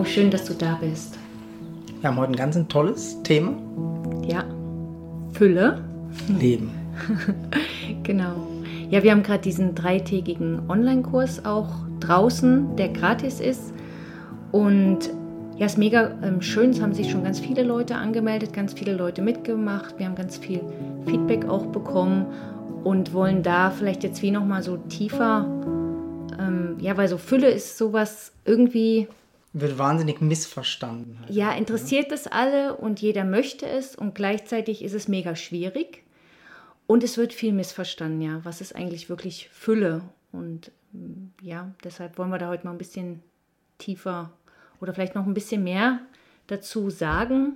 Hallo, schön, dass du da bist. Wir haben heute ein ganz ein tolles Thema. Ja, Fülle. Leben. genau. Ja, wir haben gerade diesen dreitägigen Online-Kurs auch draußen, der gratis ist. Und ja, ist mega ähm, schön. Es haben sich schon ganz viele Leute angemeldet, ganz viele Leute mitgemacht. Wir haben ganz viel Feedback auch bekommen und wollen da vielleicht jetzt wie nochmal so tiefer, ähm, ja, weil so Fülle ist sowas irgendwie. Wird wahnsinnig missverstanden. Halt. Ja, interessiert es alle und jeder möchte es und gleichzeitig ist es mega schwierig. Und es wird viel missverstanden, ja. Was ist eigentlich wirklich Fülle? Und ja, deshalb wollen wir da heute mal ein bisschen tiefer oder vielleicht noch ein bisschen mehr dazu sagen,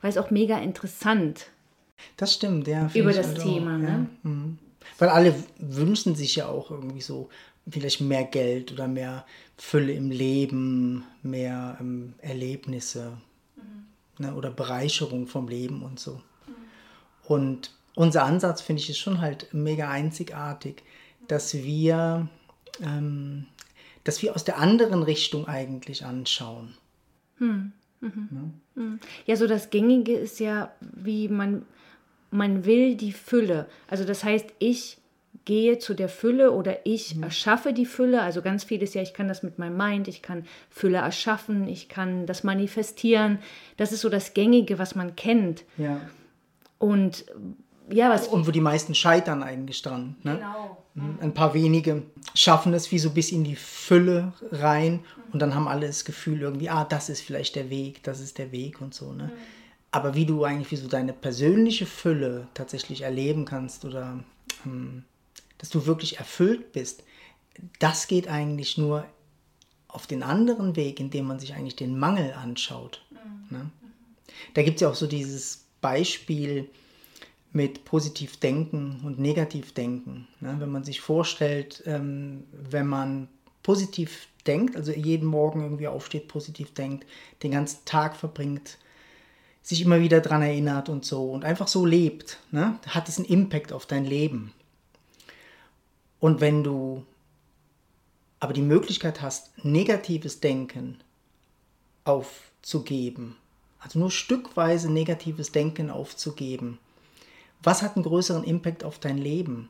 weil es auch mega interessant. Das stimmt, ja. Über das halt Thema, ne? Ja. Mhm. Weil alle wünschen sich ja auch irgendwie so vielleicht mehr Geld oder mehr Fülle im Leben, mehr ähm, Erlebnisse mhm. ne, oder Bereicherung vom Leben und so. Mhm. Und unser Ansatz, finde ich, ist schon halt mega einzigartig, dass wir ähm, dass wir aus der anderen Richtung eigentlich anschauen. Hm. Mhm. Ja? Hm. ja, so das Gängige ist ja, wie man, man will die Fülle. Also das heißt, ich gehe zu der Fülle oder ich mhm. erschaffe die Fülle. Also ganz vieles ja, ich kann das mit meinem Mind, ich kann Fülle erschaffen, ich kann das manifestieren. Das ist so das Gängige, was man kennt. Ja. Und ja, was. Und wo die meisten scheitern eigentlich dran. Ne? Genau. Mhm. Ein paar wenige schaffen es wie so bis in die Fülle rein und dann haben alle das Gefühl irgendwie, ah, das ist vielleicht der Weg, das ist der Weg und so. Ne? Mhm. Aber wie du eigentlich wie so deine persönliche Fülle tatsächlich erleben kannst oder ähm, dass du wirklich erfüllt bist, das geht eigentlich nur auf den anderen Weg, indem man sich eigentlich den Mangel anschaut. Mhm. Ne? Da gibt es ja auch so dieses Beispiel, mit positiv denken und negativ denken. Ne? Wenn man sich vorstellt, ähm, wenn man positiv denkt, also jeden Morgen irgendwie aufsteht, positiv denkt, den ganzen Tag verbringt, sich immer wieder daran erinnert und so und einfach so lebt, ne? hat es einen Impact auf dein Leben. Und wenn du aber die Möglichkeit hast, negatives Denken aufzugeben, also nur stückweise negatives Denken aufzugeben, was hat einen größeren Impact auf dein Leben?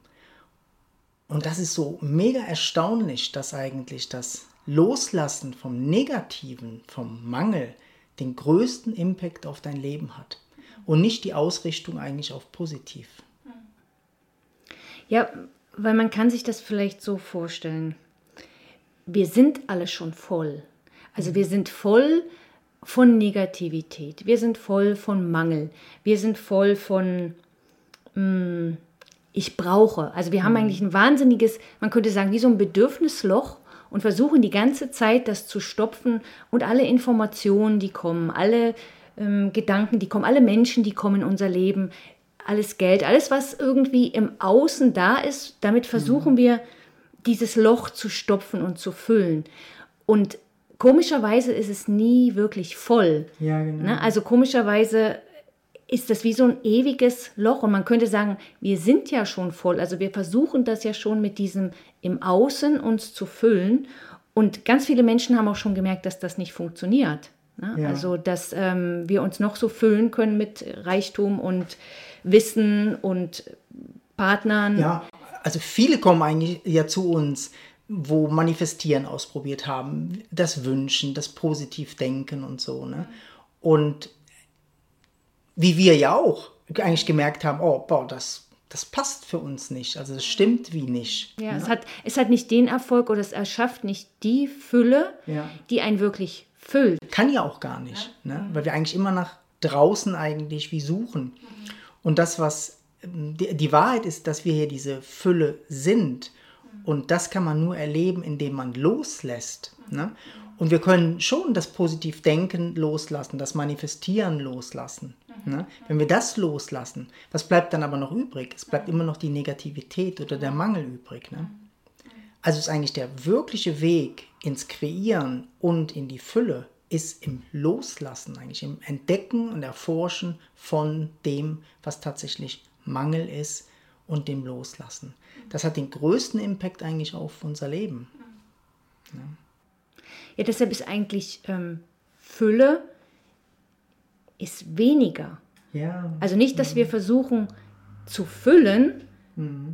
Und das ist so mega erstaunlich, dass eigentlich das Loslassen vom Negativen, vom Mangel, den größten Impact auf dein Leben hat. Und nicht die Ausrichtung eigentlich auf positiv. Ja, weil man kann sich das vielleicht so vorstellen. Wir sind alle schon voll. Also wir sind voll von Negativität. Wir sind voll von Mangel. Wir sind voll von hm, ich brauche. Also wir haben mhm. eigentlich ein wahnsinniges, man könnte sagen, wie so ein Bedürfnisloch und versuchen die ganze Zeit das zu stopfen und alle Informationen, die kommen, alle ähm, Gedanken, die kommen, alle Menschen, die kommen in unser Leben, alles Geld, alles, was irgendwie im Außen da ist, damit versuchen mhm. wir, dieses Loch zu stopfen und zu füllen. Und komischerweise ist es nie wirklich voll. Ja, genau. Ne? Also komischerweise ist das wie so ein ewiges Loch. Und man könnte sagen, wir sind ja schon voll. Also wir versuchen das ja schon mit diesem im Außen uns zu füllen. Und ganz viele Menschen haben auch schon gemerkt, dass das nicht funktioniert. Ne? Ja. Also, dass ähm, wir uns noch so füllen können mit Reichtum und Wissen und Partnern. Ja, also viele kommen eigentlich ja zu uns, wo Manifestieren ausprobiert haben, das Wünschen, das Positivdenken und so. Ne? Und wie wir ja auch eigentlich gemerkt haben, oh, boah, das, das passt für uns nicht. Also es stimmt wie nicht. Ja, ne? es, hat, es hat nicht den Erfolg oder es erschafft nicht die Fülle, ja. die einen wirklich füllt. Kann ja auch gar nicht, ja. ne? weil wir eigentlich immer nach draußen eigentlich wie suchen. Mhm. Und das, was die, die, Wahrheit ist, dass wir hier diese Fülle sind. Mhm. Und das kann man nur erleben, indem man loslässt. Ne? Und wir können schon das Positivdenken loslassen, das Manifestieren loslassen. Ne? Wenn wir das loslassen, was bleibt dann aber noch übrig? Es bleibt immer noch die Negativität oder der Mangel übrig. Ne? Also ist eigentlich der wirkliche Weg ins Kreieren und in die Fülle ist im Loslassen, eigentlich im Entdecken und Erforschen von dem, was tatsächlich Mangel ist und dem Loslassen. Das hat den größten Impact eigentlich auf unser Leben. Ja, ja deshalb ist eigentlich ähm, Fülle ist weniger. Ja. Also nicht, dass wir versuchen zu füllen,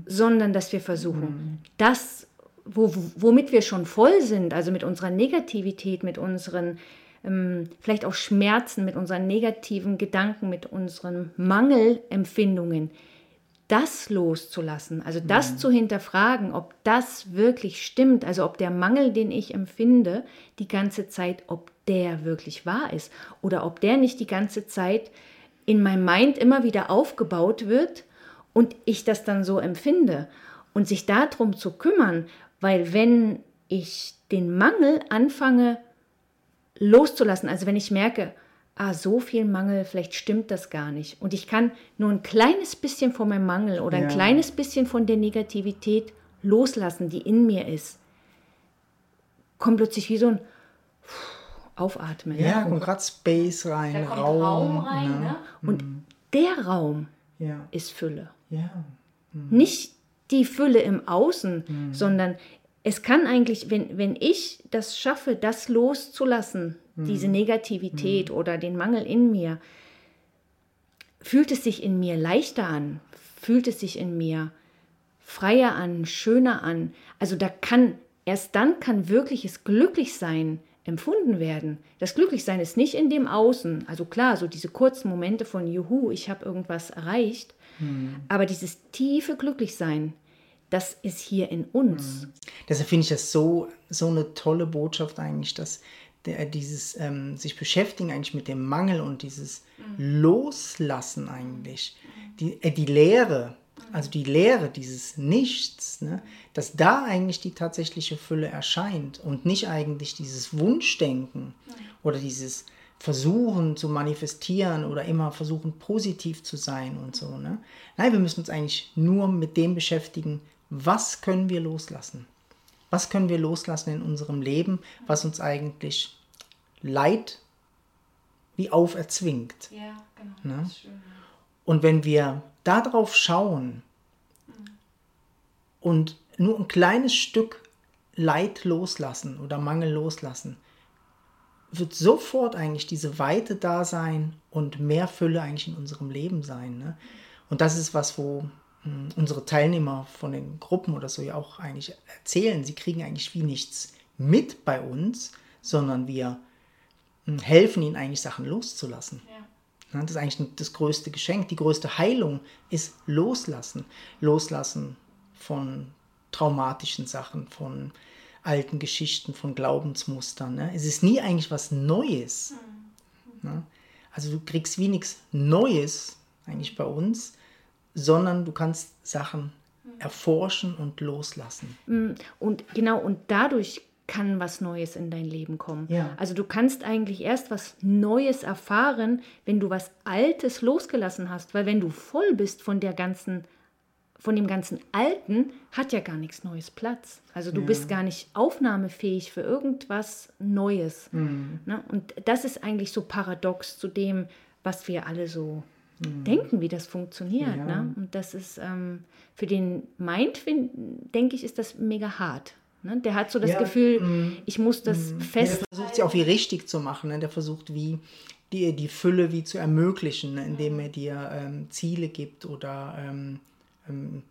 sondern dass wir versuchen, das, wo, womit wir schon voll sind, also mit unserer Negativität, mit unseren ähm, vielleicht auch Schmerzen, mit unseren negativen Gedanken, mit unseren Mangelempfindungen, das loszulassen, also das zu hinterfragen, ob das wirklich stimmt, also ob der Mangel, den ich empfinde, die ganze Zeit, ob der wirklich wahr ist. Oder ob der nicht die ganze Zeit in meinem Mind immer wieder aufgebaut wird und ich das dann so empfinde. Und sich darum zu kümmern, weil wenn ich den Mangel anfange loszulassen, also wenn ich merke, ah, so viel Mangel, vielleicht stimmt das gar nicht und ich kann nur ein kleines bisschen von meinem Mangel oder ein Ja. kleines bisschen von der Negativität loslassen, die in mir ist, kommt plötzlich wie so ein Aufatmen. Ja, kommt gerade Space rein, Da kommt Raum. Raum rein. ne? Ne? Und der Raum Ja, ist Fülle. ja. Nicht die Fülle im Außen, sondern es kann eigentlich, wenn, wenn ich das schaffe, das loszulassen, diese Negativität oder den Mangel in mir, fühlt es sich in mir leichter an, fühlt es sich in mir freier an, schöner an. Also da kann, erst dann kann wirkliches Glücklichsein empfunden werden. Das Glücklichsein ist nicht in dem Außen. Also klar, so diese kurzen Momente von Juhu, ich habe irgendwas erreicht. Aber dieses tiefe Glücklichsein, das ist hier in uns. Deshalb finde ich das so, so eine tolle Botschaft eigentlich, dass der, dieses ähm, sich beschäftigen eigentlich mit dem Mangel und dieses Loslassen eigentlich, die, äh, die Leere, also die Leere, dieses Nichts, ne, dass da eigentlich die tatsächliche Fülle erscheint und nicht eigentlich dieses Wunschdenken oder dieses Versuchen zu manifestieren oder immer versuchen positiv zu sein und so. Ne? Nein, wir müssen uns eigentlich nur mit dem beschäftigen, was können wir loslassen? Was können wir loslassen in unserem Leben, was uns eigentlich Leid wie auferzwingt? Ja, genau. Ne? Und wenn wir darauf schauen und nur ein kleines Stück Leid loslassen oder Mangel loslassen, wird sofort eigentlich diese Weite da sein und mehr Fülle eigentlich in unserem Leben sein. Ne? Und das ist was, wo unsere Teilnehmer von den Gruppen oder so ja auch eigentlich erzählen. Sie kriegen eigentlich wie nichts mit bei uns, sondern wir mh, helfen ihnen eigentlich Sachen loszulassen. Ja, Das ist eigentlich das größte Geschenk. Die größte Heilung ist Loslassen. Loslassen von traumatischen Sachen, von alten Geschichten, von Glaubensmustern. Ne? Es ist nie eigentlich was Neues. Ne? Also du kriegst wie nichts Neues eigentlich bei uns, sondern du kannst Sachen erforschen und loslassen. Und genau, und dadurch kann was Neues in dein Leben kommen. Ja. Also du kannst eigentlich erst was Neues erfahren, wenn du was Altes losgelassen hast, weil wenn du voll bist von der ganzen von dem ganzen Alten hat ja gar nichts Neues Platz. Also du bist gar nicht aufnahmefähig für irgendwas Neues. Mhm. Ne? Und das ist eigentlich so paradox zu dem, was wir alle so denken, wie das funktioniert. Mhm. Ja. Ne? Und das ist ähm, für den Mind, fin- denke ich, ist das mega hart. Ne? Der hat so das Ja, Gefühl, ich muss das Der fest. versucht sie auch wie richtig zu machen. Ne? Der versucht wie die, die Fülle wie zu ermöglichen, ne? indem er dir ähm, Ziele gibt oder ähm,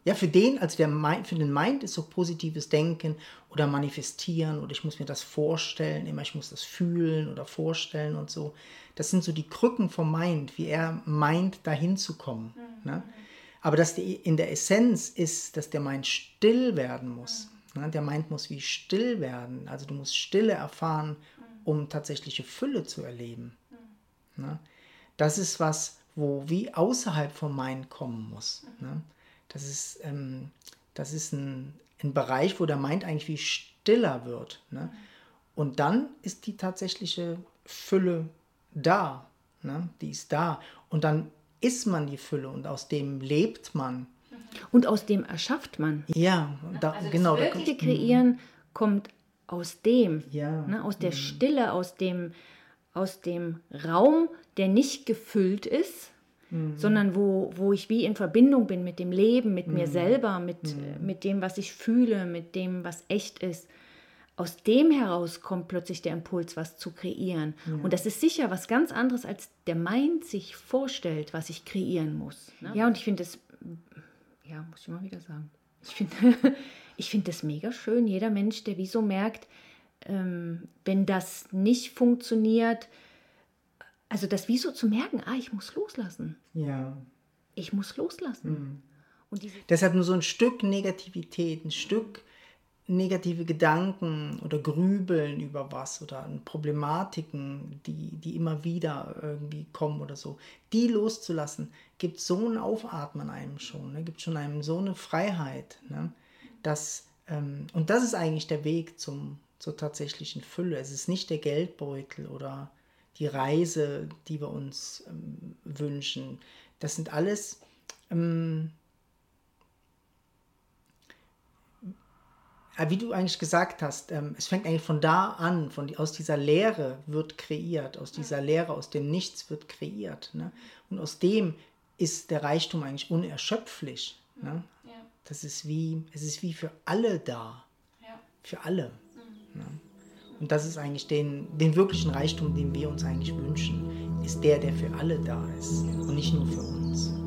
ja für den, also der Mind, für den Mind ist so positives Denken oder manifestieren oder ich muss mir das vorstellen, immer ich muss das fühlen oder vorstellen und so. Das sind so die Krücken vom Mind, wie er meint, dahin zu kommen. Ne? Aber dass die, in der Essenz ist, dass der Mind still werden muss. Ne? Der Mind muss wie still werden. Also du musst Stille erfahren, um tatsächliche Fülle zu erleben. Ne? Das ist was, wo wie außerhalb vom Mind kommen muss. Ne? Das ist, ähm, das ist ein, ein Bereich, wo der Mind eigentlich wie stiller wird. Ne? Und dann ist die tatsächliche Fülle da. Ne? Die ist da. Und dann ist man die Fülle und aus dem lebt man. Und aus dem erschafft man. Ja, da, genau. Da, Wirkliche Kreieren kommt aus dem, Ja. ne, aus der Stille, aus dem, aus dem Raum, der nicht gefüllt ist, sondern wo, wo ich wie in Verbindung bin mit dem Leben, mit mir selber, mit, äh, mit dem, was ich fühle, mit dem, was echt ist. aus dem heraus kommt plötzlich der Impuls, was zu kreieren. Und das ist sicher was ganz anderes, als der Mind sich vorstellt, was ich kreieren muss. Ne? Ja, und ich finde das, ja, muss ich mal wieder sagen. Ich finde ich find das mega schön. Jeder Mensch, der wieso merkt, ähm, wenn das nicht funktioniert, also das wieso zu merken, ah, ich muss loslassen. Ja. Ich muss loslassen. Mhm. Und Deshalb nur so ein Stück Negativität, ein Stück negative Gedanken oder Grübeln über was oder Problematiken, die, die immer wieder irgendwie kommen oder so, die loszulassen, gibt so ein Aufatmen einem schon, ne? gibt schon einem so eine Freiheit, ne? dass, ähm, und das ist eigentlich der Weg zum, zur tatsächlichen Fülle. Es ist nicht der Geldbeutel oder die Reise, die wir uns ähm, wünschen. Das sind alles ähm, wie du eigentlich gesagt hast, ähm, es fängt eigentlich von da an, von aus dieser Leere wird kreiert, aus dieser Leere, aus dem Nichts wird kreiert. Ne? Und aus dem ist der Reichtum eigentlich unerschöpflich. Ne? Ja. Das ist wie, es ist wie für alle da. Ja. Für alle. Mhm. Ne? Und das ist eigentlich den, den wirklichen Reichtum, den wir uns eigentlich wünschen, ist der, der für alle da ist und nicht nur für uns.